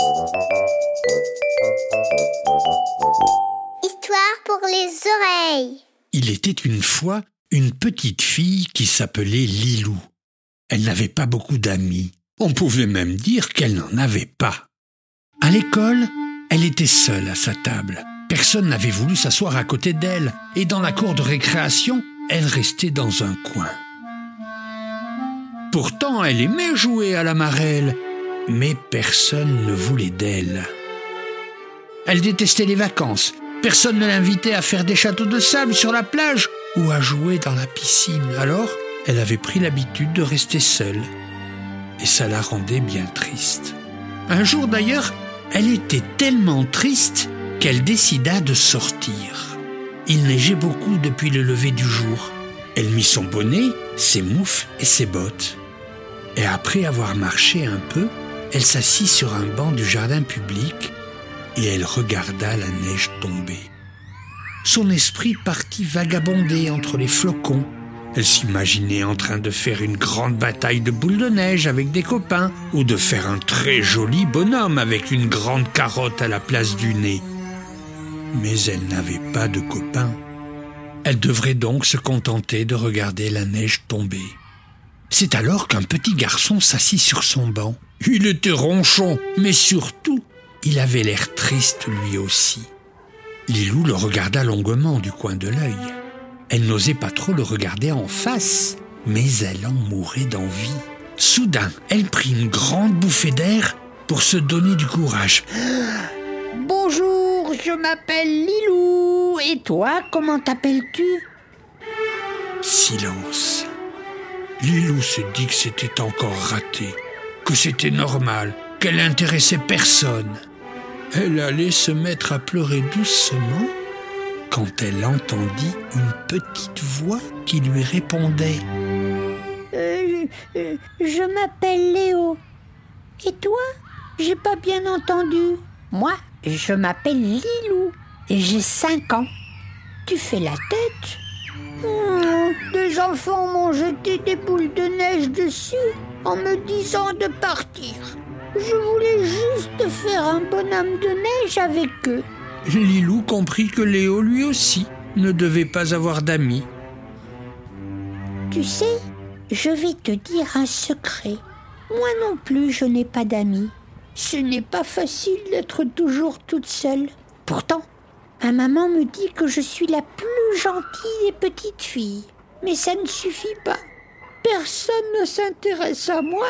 Histoire pour les oreilles. Il était une fois une petite fille qui s'appelait Lilou. Elle n'avait pas beaucoup d'amis. On pouvait même dire qu'elle n'en avait pas. À l'école, elle était seule à sa table. Personne n'avait voulu s'asseoir à côté d'elle, et dans la cour de récréation, elle restait dans un coin. Pourtant, elle aimait jouer à la marelle, mais personne ne voulait d'elle. Elle détestait les vacances. Personne ne l'invitait à faire des châteaux de sable sur la plage ou à jouer dans la piscine. Alors, elle avait pris l'habitude de rester seule. Et ça la rendait bien triste. Un jour d'ailleurs, elle était tellement triste qu'elle décida de sortir. Il neigeait beaucoup depuis le lever du jour. Elle mit son bonnet, ses moufles et ses bottes. Et après avoir marché un peu, elle s'assit sur un banc du jardin public et elle regarda la neige tomber. Son esprit partit vagabonder entre les flocons. Elle s'imaginait en train de faire une grande bataille de boules de neige avec des copains ou de faire un très joli bonhomme avec une grande carotte à la place du nez. Mais elle n'avait pas de copains. Elle devrait donc se contenter de regarder la neige tomber. C'est alors qu'un petit garçon s'assit sur son banc. Il était ronchon, mais surtout, il avait l'air triste lui aussi. Lilou le regarda longuement du coin de l'œil. Elle n'osait pas trop le regarder en face, mais elle en mourait d'envie. Soudain, elle prit une grande bouffée d'air pour se donner du courage. Bonjour, je m'appelle Lilou. Et toi, comment t'appelles-tu? Silence. Lilou se dit que c'était encore raté, que c'était normal, qu'elle n'intéressait personne. Elle allait se mettre à pleurer doucement quand elle entendit une petite voix qui lui répondait. Euh, euh, Je m'appelle Léo. Et toi? J'ai pas bien entendu. Moi, je m'appelle Lilou et j'ai 5 ans. Tu fais la tête? Des enfants m'ont jeté des boules de neige dessus en me disant de partir. Je voulais juste faire un bonhomme de neige avec eux. Lilou comprit que Léo lui aussi ne devait pas avoir d'amis. Tu sais, je vais te dire un secret. Moi non plus, je n'ai pas d'amis. Ce n'est pas facile d'être toujours toute seule. Pourtant, ma maman me dit que je suis la plus gentille des petites filles. Mais ça ne suffit pas. Personne ne s'intéresse à moi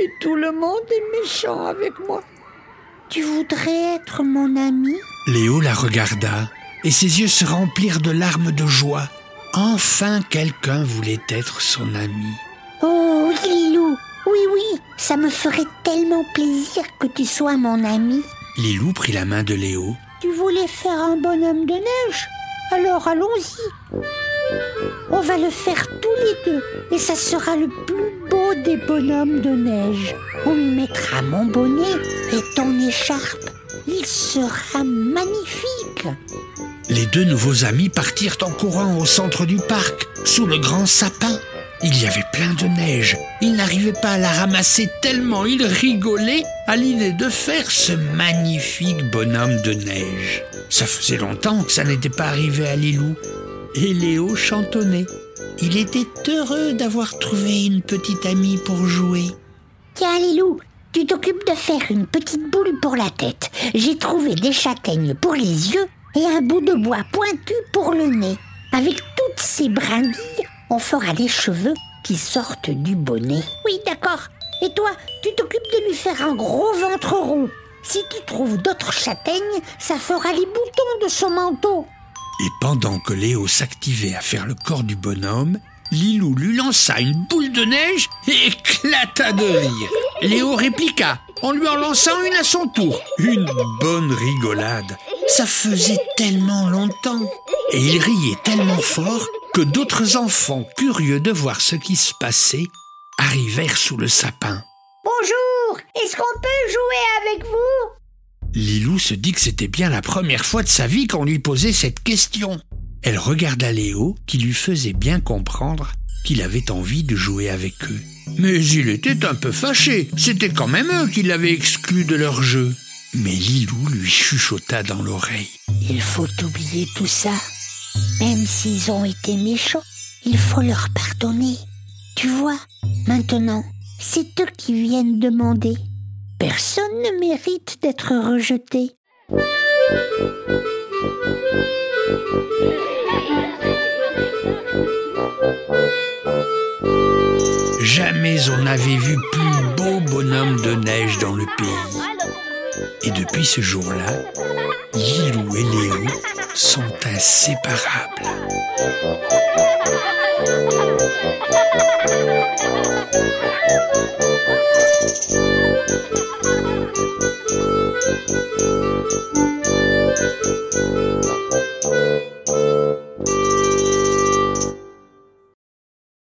et tout le monde est méchant avec moi. Tu voudrais être mon ami? Léo la regarda et ses yeux se remplirent de larmes de joie. Enfin quelqu'un voulait être son ami. Oh, Lilou, oui, oui, ça me ferait tellement plaisir que tu sois mon ami. Lilou prit la main de Léo. Tu voulais faire un bonhomme de neige? Alors allons-y. On va le faire tous les deux et ça sera le plus beau des bonhommes de neige. On mettra mon bonnet et ton écharpe. Il sera magnifique. Les deux nouveaux amis partirent en courant au centre du parc, sous le grand sapin. Il y avait plein de neige. Ils n'arrivaient pas à la ramasser tellement ils rigolaient à l'idée de faire ce magnifique bonhomme de neige. Ça faisait longtemps que ça n'était pas arrivé à Lilou. Et Léo chantonnait. Il était heureux d'avoir trouvé une petite amie pour jouer. Tiens, Lilou, tu t'occupes de faire une petite boule pour la tête. J'ai trouvé des châtaignes pour les yeux et un bout de bois pointu pour le nez. Avec toutes ces brindilles, on fera les cheveux qui sortent du bonnet. Oui, d'accord. Et toi, tu t'occupes de lui faire un gros ventre rond. Si tu trouves d'autres châtaignes, ça fera les boutons de son manteau. Et pendant que Léo s'activait à faire le corps du bonhomme, Lilou lui lança une boule de neige et éclata de rire. Léo répliqua en lui en lançant une à son tour. Une bonne rigolade. Ça faisait tellement longtemps. Et il riait tellement fort que d'autres enfants, curieux de voir ce qui se passait, arrivèrent sous le sapin. Bonjour, est-ce qu'on peut jouer avec vous? Lilou se dit que c'était bien la première fois de sa vie qu'on lui posait cette question. Elle regarda Léo, qui lui faisait bien comprendre qu'il avait envie de jouer avec eux. Mais il était un peu fâché, c'était quand même eux qui l'avaient exclu de leur jeu. Mais Lilou lui chuchota dans l'oreille. Il faut oublier tout ça. Même s'ils ont été méchants, il faut leur pardonner. Tu vois, maintenant, c'est eux qui viennent demander. Personne ne mérite d'être rejeté. Jamais on n'avait vu plus beau bonhomme de neige dans le pays. Et depuis ce jour-là, Yilou et Léo sont inséparables.